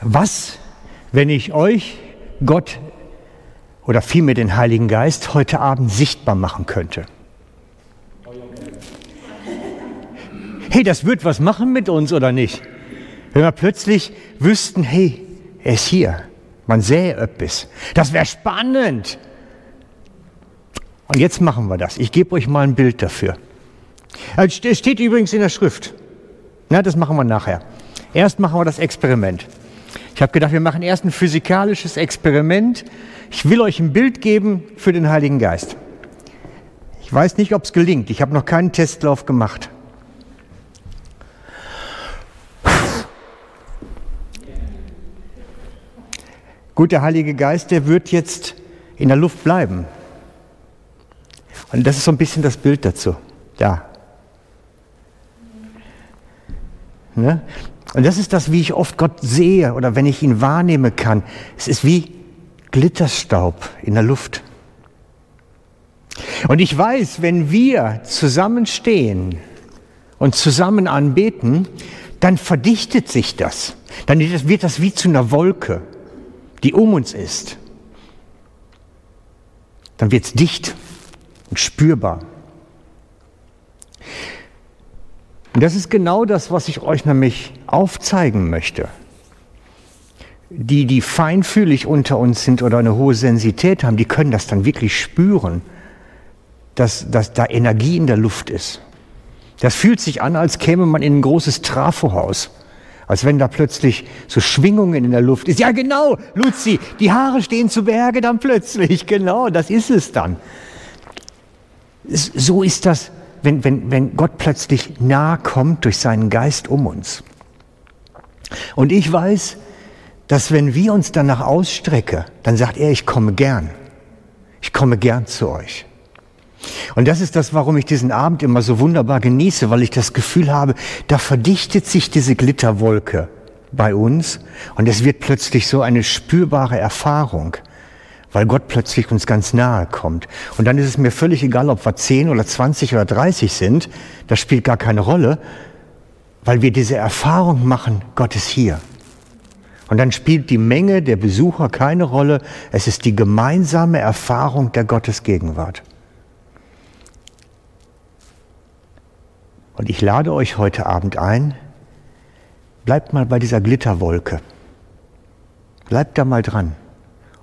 Was, wenn ich euch, Gott oder vielmehr den Heiligen Geist heute Abend sichtbar machen könnte? Hey, das wird was machen mit uns oder nicht? Wenn wir plötzlich wüssten, hey, er ist hier. Man sähe etwas. Das wäre spannend. Und jetzt machen wir das. Ich gebe euch mal ein Bild dafür. Es steht übrigens in der Schrift. Na, das machen wir nachher. Erst machen wir das Experiment. Ich habe gedacht, wir machen erst ein physikalisches Experiment. Ich will euch ein Bild geben für den Heiligen Geist. Ich weiß nicht, ob es gelingt. Ich habe noch keinen Testlauf gemacht. Gut, der Heilige Geist, der wird jetzt in der Luft bleiben. Und das ist so ein bisschen das Bild dazu. Da. Ne? Und das ist das, wie ich oft Gott sehe oder wenn ich ihn wahrnehmen kann. Es ist wie Glitterstaub in der Luft. Und ich weiß, wenn wir zusammenstehen und zusammen anbeten, dann verdichtet sich das. Dann wird das wie zu einer Wolke die um uns ist, dann wird es dicht und spürbar. Und das ist genau das, was ich euch nämlich aufzeigen möchte. Die, die feinfühlig unter uns sind oder eine hohe Sensität haben, die können das dann wirklich spüren, dass, dass da Energie in der Luft ist. Das fühlt sich an, als käme man in ein großes Trafohaus. Als wenn da plötzlich so Schwingungen in der Luft ist. Ja, genau, Luzi, die Haare stehen zu Berge dann plötzlich. Genau, das ist es dann. So ist das, wenn, wenn, wenn Gott plötzlich nahe kommt durch seinen Geist um uns. Und ich weiß, dass wenn wir uns danach ausstrecken, dann sagt er, ich komme gern. Ich komme gern zu euch. Und das ist das, warum ich diesen Abend immer so wunderbar genieße, weil ich das Gefühl habe, da verdichtet sich diese Glitterwolke bei uns und es wird plötzlich so eine spürbare Erfahrung, weil Gott plötzlich uns ganz nahe kommt. Und dann ist es mir völlig egal, ob wir 10 oder 20 oder 30 sind, das spielt gar keine Rolle, weil wir diese Erfahrung machen, Gott ist hier. Und dann spielt die Menge der Besucher keine Rolle, es ist die gemeinsame Erfahrung der Gottesgegenwart. Und ich lade euch heute Abend ein, bleibt mal bei dieser Glitterwolke. Bleibt da mal dran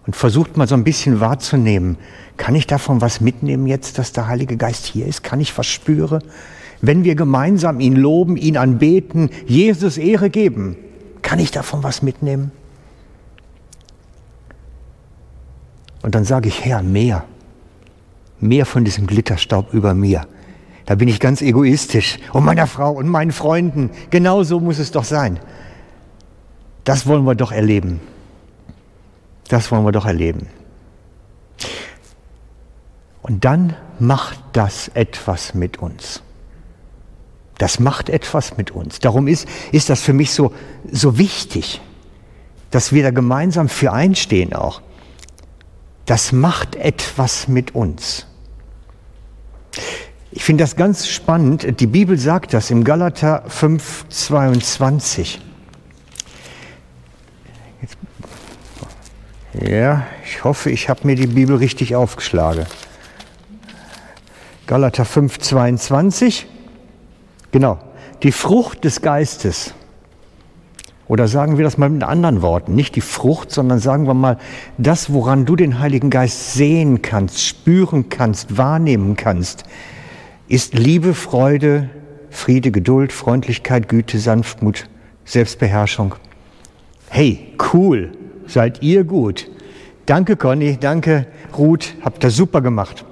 und versucht mal so ein bisschen wahrzunehmen, kann ich davon was mitnehmen jetzt, dass der Heilige Geist hier ist? Kann ich was spüren? Wenn wir gemeinsam ihn loben, ihn anbeten, Jesus Ehre geben, kann ich davon was mitnehmen? Und dann sage ich, Herr, mehr, mehr von diesem Glitterstaub über mir. Da bin ich ganz egoistisch. Und meiner Frau und meinen Freunden. Genau so muss es doch sein. Das wollen wir doch erleben. Das wollen wir doch erleben. Und dann macht das etwas mit uns. Das macht etwas mit uns. Darum ist, ist das für mich so, so wichtig, dass wir da gemeinsam für einstehen auch. Das macht etwas mit uns. Ich finde das ganz spannend. Die Bibel sagt das im Galater 5, 22. ja, ich hoffe, ich habe mir die Bibel richtig aufgeschlagen. Galater 5, 22. Genau. Die Frucht des Geistes. Oder sagen wir das mal mit anderen Worten. Nicht die Frucht, sondern sagen wir mal das, woran du den Heiligen Geist sehen kannst, spüren kannst, wahrnehmen kannst ist Liebe, Freude, Friede, Geduld, Freundlichkeit, Güte, Sanftmut, Selbstbeherrschung. Hey, cool, seid ihr gut. Danke Conny, danke Ruth, habt das super gemacht.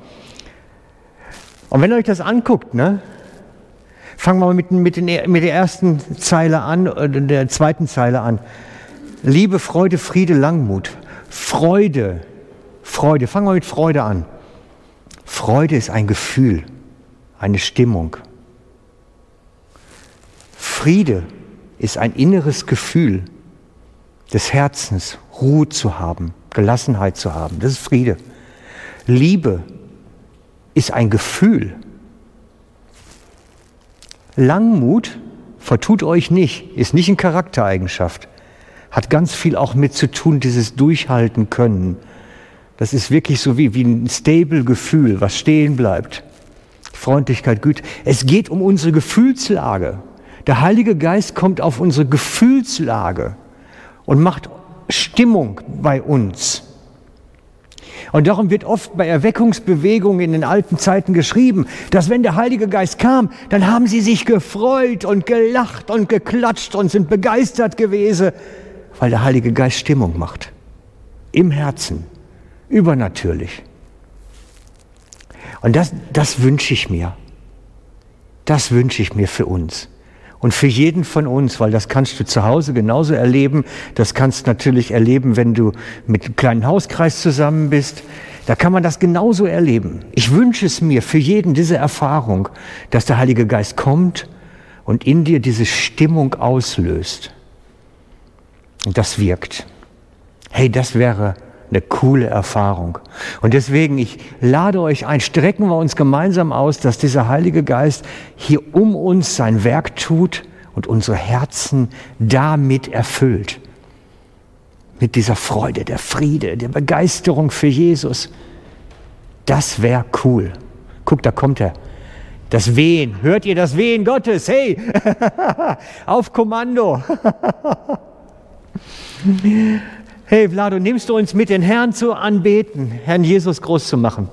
Und wenn ihr euch das anguckt, ne, fangen wir mal mit, mit, den, mit der ersten Zeile an, oder der zweiten Zeile an. Liebe, Freude, Friede, Langmut. Freude, Freude. Fangen wir mit Freude an. Freude ist ein Gefühl eine Stimmung. Friede ist ein inneres Gefühl des Herzens, Ruhe zu haben, Gelassenheit zu haben. Das ist Friede. Liebe ist ein Gefühl. Langmut, vertut euch nicht, ist nicht eine Charaktereigenschaft, hat ganz viel auch mit zu tun, dieses Durchhalten können. Das ist wirklich so wie, wie ein stable Gefühl, was stehen bleibt. Freundlichkeit, Güte. Es geht um unsere Gefühlslage. Der Heilige Geist kommt auf unsere Gefühlslage und macht Stimmung bei uns. Und darum wird oft bei Erweckungsbewegungen in den alten Zeiten geschrieben, dass wenn der Heilige Geist kam, dann haben sie sich gefreut und gelacht und geklatscht und sind begeistert gewesen, weil der Heilige Geist Stimmung macht. Im Herzen. Übernatürlich. Und das, das wünsche ich mir. Das wünsche ich mir für uns. Und für jeden von uns, weil das kannst du zu Hause genauso erleben, das kannst du natürlich erleben, wenn du mit einem kleinen Hauskreis zusammen bist. Da kann man das genauso erleben. Ich wünsche es mir für jeden diese Erfahrung, dass der Heilige Geist kommt und in dir diese Stimmung auslöst. Und das wirkt. Hey, das wäre eine coole Erfahrung. Und deswegen, ich lade euch ein, strecken wir uns gemeinsam aus, dass dieser Heilige Geist hier um uns sein Werk tut und unsere Herzen damit erfüllt. Mit dieser Freude, der Friede, der Begeisterung für Jesus. Das wäre cool. Guck, da kommt er. Das Wehen. Hört ihr das Wehen Gottes? Hey, auf Kommando. Hey Vlado, nimmst du uns mit, den Herrn zu anbeten, Herrn Jesus groß zu machen?